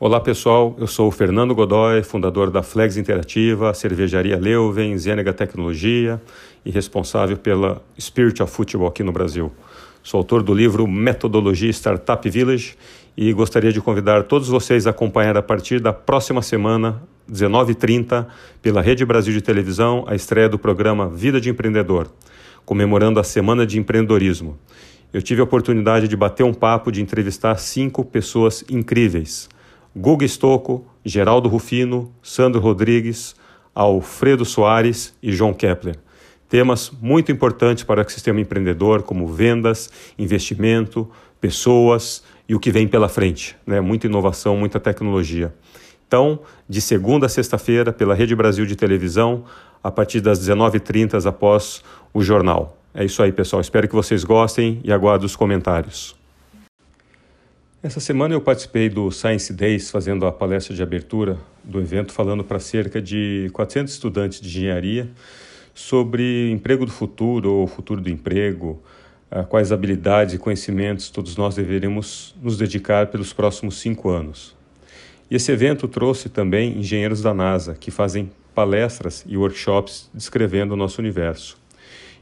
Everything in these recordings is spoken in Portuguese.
Olá pessoal, eu sou o Fernando Godoy, fundador da Flex Interativa, cervejaria Leuven, Zenega Tecnologia e responsável pela Spirit of Football aqui no Brasil. Sou autor do livro Metodologia Startup Village e gostaria de convidar todos vocês a acompanhar a partir da próxima semana, 19h30, pela Rede Brasil de Televisão, a estreia do programa Vida de Empreendedor, comemorando a Semana de Empreendedorismo. Eu tive a oportunidade de bater um papo, de entrevistar cinco pessoas incríveis Guga Stocco, Geraldo Rufino, Sandro Rodrigues, Alfredo Soares e João Kepler. Temas muito importantes para o sistema empreendedor, como vendas, investimento, pessoas e o que vem pela frente. Né? Muita inovação, muita tecnologia. Então, de segunda a sexta-feira, pela Rede Brasil de Televisão, a partir das 19h30 após o jornal. É isso aí, pessoal. Espero que vocês gostem e aguardo os comentários. Essa semana eu participei do Science Days, fazendo a palestra de abertura do evento, falando para cerca de 400 estudantes de engenharia sobre emprego do futuro ou futuro do emprego, quais habilidades e conhecimentos todos nós deveríamos nos dedicar pelos próximos cinco anos. E esse evento trouxe também engenheiros da NASA, que fazem palestras e workshops descrevendo o nosso universo.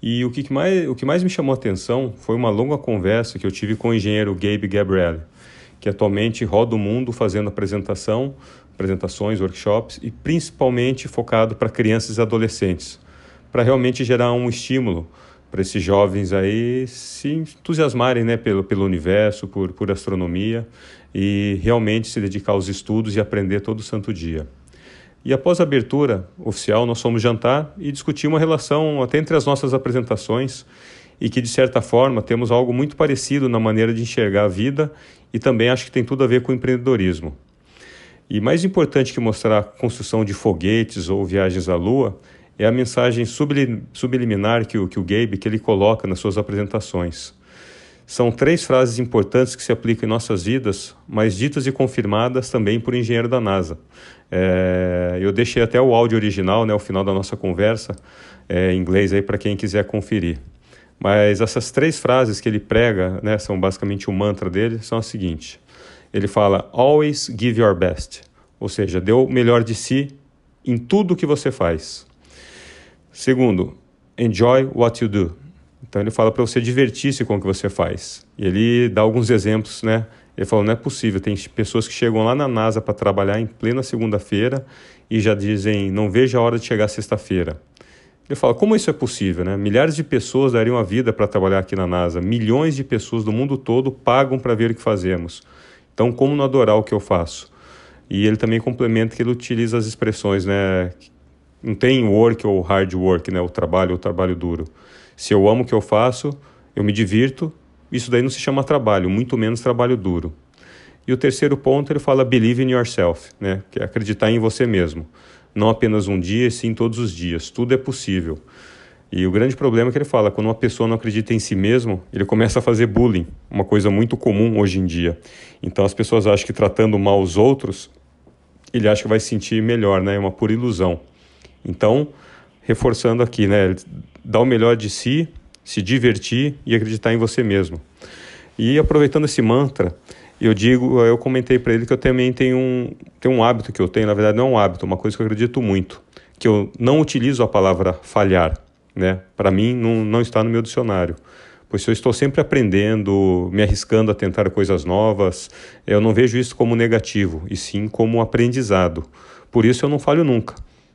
E o que mais, o que mais me chamou a atenção foi uma longa conversa que eu tive com o engenheiro Gabe Gabriel que atualmente roda o mundo fazendo apresentação, apresentações, workshops e principalmente focado para crianças e adolescentes, para realmente gerar um estímulo para esses jovens aí se entusiasmarem né, pelo, pelo universo, por, por astronomia e realmente se dedicar aos estudos e aprender todo santo dia. E após a abertura oficial, nós fomos jantar e discutir uma relação até entre as nossas apresentações e que, de certa forma, temos algo muito parecido na maneira de enxergar a vida e também acho que tem tudo a ver com o empreendedorismo. E mais importante que mostrar a construção de foguetes ou viagens à Lua é a mensagem subliminar que o, que o Gabe que ele coloca nas suas apresentações. São três frases importantes que se aplicam em nossas vidas, mas ditas e confirmadas também por engenheiro da NASA. É, eu deixei até o áudio original, né, ao final da nossa conversa, é, em inglês aí para quem quiser conferir. Mas essas três frases que ele prega, né, são basicamente o mantra dele, são as seguintes. Ele fala: Always give your best, ou seja, dê o melhor de si em tudo que você faz. Segundo, enjoy what you do. Então ele fala para você divertir-se com o que você faz. E ele dá alguns exemplos, né? Ele falou: não é possível. Tem pessoas que chegam lá na NASA para trabalhar em plena segunda-feira e já dizem: não vejo a hora de chegar sexta-feira. Ele fala, como isso é possível? Né? Milhares de pessoas dariam a vida para trabalhar aqui na NASA, milhões de pessoas do mundo todo pagam para ver o que fazemos. Então, como não adorar o que eu faço? E ele também complementa que ele utiliza as expressões, né? Não tem work ou hard work, né? O trabalho ou trabalho duro. Se eu amo o que eu faço, eu me divirto, isso daí não se chama trabalho, muito menos trabalho duro. E o terceiro ponto, ele fala believe in yourself, né? Que é acreditar em você mesmo não apenas um dia, e sim todos os dias. Tudo é possível. E o grande problema é que ele fala, quando uma pessoa não acredita em si mesmo, ele começa a fazer bullying, uma coisa muito comum hoje em dia. Então as pessoas acham que tratando mal os outros, ele acha que vai se sentir melhor, né? É uma pura ilusão. Então, reforçando aqui, né? Dar o melhor de si, se divertir e acreditar em você mesmo. E aproveitando esse mantra, eu digo, eu comentei para ele que eu também tenho um, tenho um hábito que eu tenho, na verdade não é um hábito, é uma coisa que eu acredito muito, que eu não utilizo a palavra falhar, né? Para mim não, não está no meu dicionário. Pois eu estou sempre aprendendo, me arriscando a tentar coisas novas, eu não vejo isso como negativo, e sim como aprendizado. Por isso eu não falho nunca.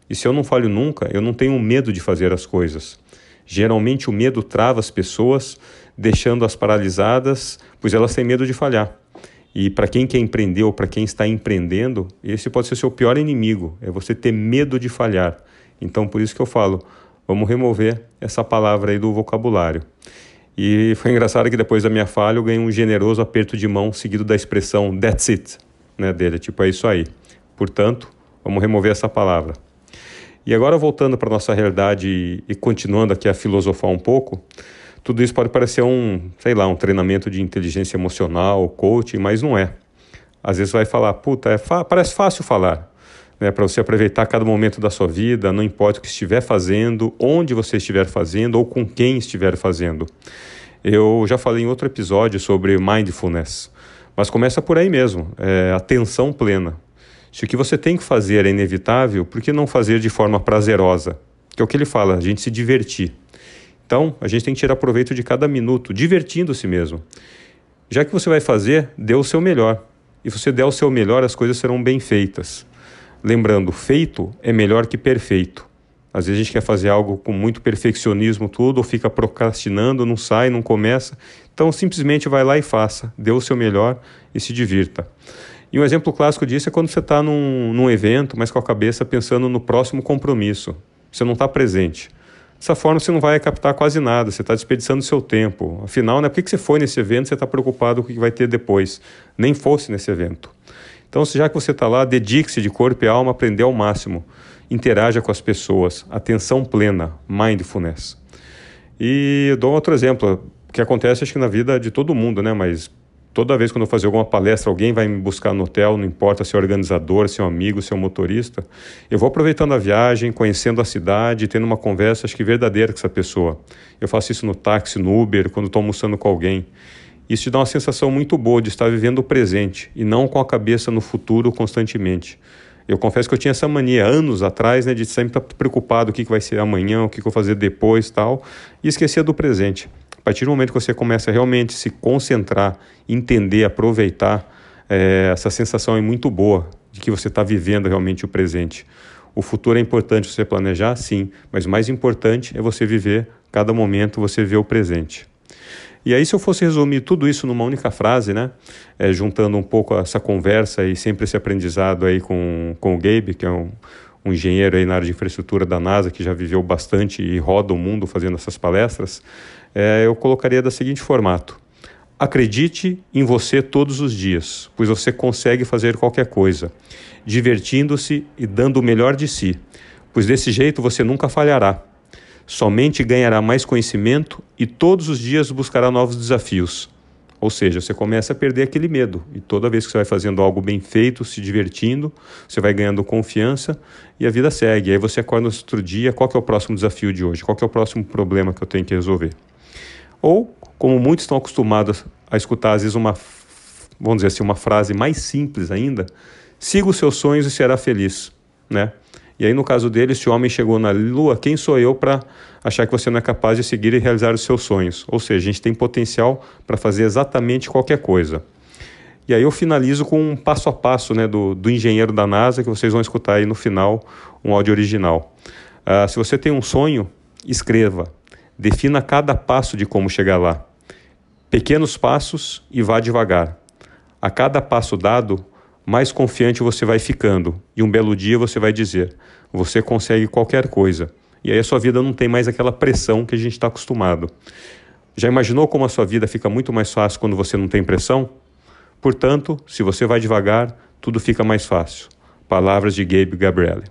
E se eu não falho nunca, eu não tenho medo de fazer as coisas. Geralmente o medo trava as pessoas, deixando-as paralisadas, pois elas têm medo de falhar. E para quem quer empreender ou para quem está empreendendo, esse pode ser o seu pior inimigo, é você ter medo de falhar. Então, por isso que eu falo, vamos remover essa palavra aí do vocabulário. E foi engraçado que depois da minha falha eu ganhei um generoso aperto de mão seguido da expressão that's it, né, dele, tipo é isso aí. Portanto, vamos remover essa palavra. E agora voltando para nossa realidade e, continuando aqui a filosofar um pouco, tudo isso pode parecer um, sei lá, um treinamento de inteligência emocional, coaching, mas não é. Às vezes vai falar, puta, é parece fácil falar, né, para você aproveitar cada momento da sua vida, não importa o que estiver fazendo, onde você estiver fazendo ou com quem estiver fazendo. Eu já falei em outro episódio sobre mindfulness, Mas começa por aí mesmo, é, atenção plena. Se o que você tem que fazer é inevitável, por que não fazer de forma prazerosa? Que é o que ele fala, a gente se divertir. Então, a gente tem que tirar proveito de cada minuto, divertindo-se mesmo. Já que você vai fazer, dê o seu melhor. E se você der o seu melhor, as coisas serão bem feitas. Lembrando, feito é melhor que perfeito. Às vezes a gente quer fazer algo com muito perfeccionismo, tudo, ou fica procrastinando, não sai, não começa. Então, simplesmente vai lá e faça, dê o seu melhor e se divirta. E um exemplo clássico disso é quando você está num, num evento, mas com a cabeça pensando no próximo compromisso. Você não está presente. Dessa forma, você não vai captar quase nada, você está desperdiçando seu tempo. Afinal, né, por que você foi nesse evento você está preocupado com o que vai ter depois? Nem fosse nesse evento. Então, já que você está lá, dedique-se de corpo e alma a aprender ao máximo. Interaja com as pessoas. Atenção plena, mindfulness. E eu dou outro exemplo, que acontece acho que na vida de todo mundo, né? Mas toda vez quando eu fazer alguma palestra, alguém vai me buscar no hotel, não importa se é organizador, se é um amigo, se é um motorista. Eu vou aproveitando a viagem, conhecendo a cidade, tendo uma conversa, acho que verdadeira com essa pessoa. Eu faço isso no táxi, no Uber, quando estou almoçando com alguém. Isso te dá uma sensação muito boa de estar vivendo o presente e não com a cabeça no futuro constantemente. Eu confesso que eu tinha essa mania anos atrás, né, de sempre estar preocupado o que, que vai ser amanhã, o que, que eu vou fazer depois tal, e esquecia do presente partir do momento que você começa a realmente se concentrar, entender, aproveitar, é, essa sensação é muito boa de que você está vivendo realmente o presente. O futuro é importante você planejar, sim, mas o mais importante é você viver cada momento, você ver o presente. E aí, se eu fosse resumir tudo isso numa única frase, né, é, juntando um pouco essa conversa e sempre esse aprendizado aí com, com o Gabe, que é um, um engenheiro aí na área de infraestrutura da NASA, que já viveu bastante e roda o mundo fazendo essas palestras, é, eu colocaria da seguinte formato: Acredite em você todos os dias, pois você consegue fazer qualquer coisa, divertindo-se e dando o melhor de si, pois desse jeito você nunca falhará. Somente ganhará mais conhecimento e todos os dias buscará novos desafios. Ou seja, você começa a perder aquele medo. E toda vez que você vai fazendo algo bem feito, se divertindo, você vai ganhando confiança e a vida segue. Aí você acorda no outro dia, qual é o próximo desafio de hoje? Qual é o próximo problema que eu tenho que resolver? Ou, como muitos estão acostumados a escutar, às vezes, uma, vamos dizer assim, uma frase mais simples ainda, siga os seus sonhos e será feliz, né? E aí, no caso dele, se o homem chegou na lua, quem sou eu para achar que você não é capaz de seguir e realizar os seus sonhos? Ou seja, a gente tem potencial para fazer exatamente qualquer coisa. E aí eu finalizo com um passo a passo né, do, do engenheiro da NASA, que vocês vão escutar aí no final, um áudio original. Uh, se você tem um sonho, escreva. Defina cada passo de como chegar lá. Pequenos passos e vá devagar. A cada passo dado, mais confiante você vai ficando. E um belo dia você vai dizer: você consegue qualquer coisa. E aí a sua vida não tem mais aquela pressão que a gente está acostumado. Já imaginou como a sua vida fica muito mais fácil quando você não tem pressão? Portanto, se você vai devagar, tudo fica mais fácil. Palavras de Gabe Gabriele.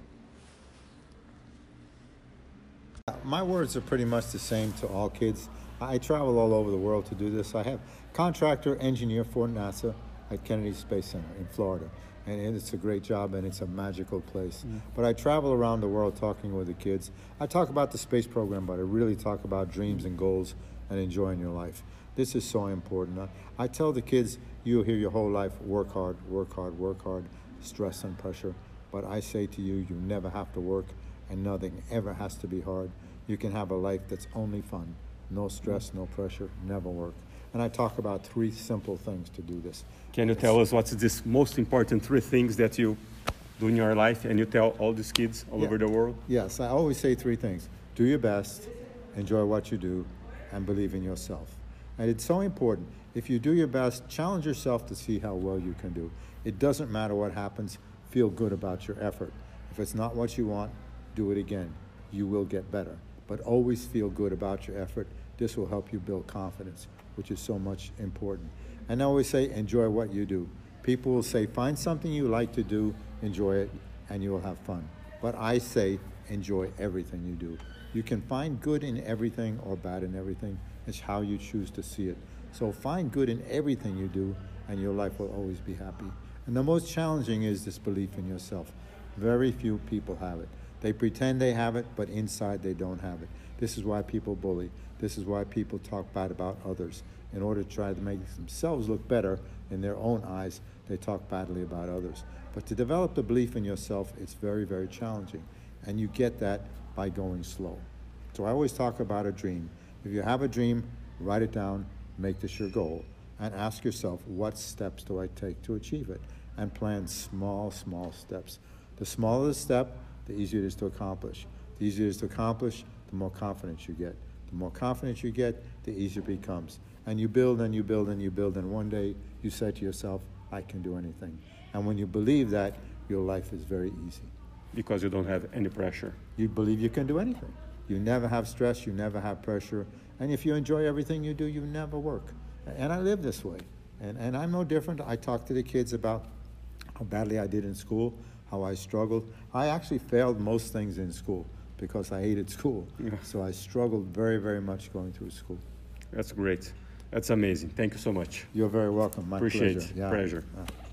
My words are pretty much the same to all kids. I travel all over the world to do this. I have contractor engineer for NASA. At Kennedy Space Center in Florida. And it's a great job and it's a magical place. Mm. But I travel around the world talking with the kids. I talk about the space program, but I really talk about dreams and goals and enjoying your life. This is so important. I, I tell the kids, you'll hear your whole life work hard, work hard, work hard, stress and pressure. But I say to you, you never have to work and nothing ever has to be hard. You can have a life that's only fun. No stress, no pressure, never work. And I talk about three simple things to do this. Can you tell us what's this most important three things that you do in your life and you tell all these kids all yeah. over the world? Yes, I always say three things. Do your best, enjoy what you do, and believe in yourself. And it's so important. If you do your best, challenge yourself to see how well you can do. It doesn't matter what happens, feel good about your effort. If it's not what you want, do it again. You will get better. But always feel good about your effort. This will help you build confidence which is so much important. And I always say, enjoy what you do. People will say, find something you like to do, enjoy it, and you will have fun. But I say, enjoy everything you do. You can find good in everything or bad in everything. It's how you choose to see it. So find good in everything you do, and your life will always be happy. And the most challenging is this belief in yourself. Very few people have it. They pretend they have it, but inside they don't have it. This is why people bully. This is why people talk bad about others. in order to try to make themselves look better in their own eyes, they talk badly about others. But to develop the belief in yourself, it's very, very challenging. And you get that by going slow. So I always talk about a dream. If you have a dream, write it down, make this your goal, and ask yourself, what steps do I take to achieve it? And plan small, small steps. The smaller the step, the easier it is to accomplish. The easier it is to accomplish, the more confidence you get. The more confidence you get, the easier it becomes. And you build and you build and you build, and one day you say to yourself, I can do anything. And when you believe that, your life is very easy. Because you don't have any pressure. You believe you can do anything. You never have stress, you never have pressure. And if you enjoy everything you do, you never work. And I live this way. And, and I'm no different. I talk to the kids about how badly I did in school, how I struggled. I actually failed most things in school because I hated school. Yeah. So I struggled very, very much going through school. That's great. That's amazing. Thank you so much. You're very welcome. My Appreciate pleasure. it. Pleasure. Yeah.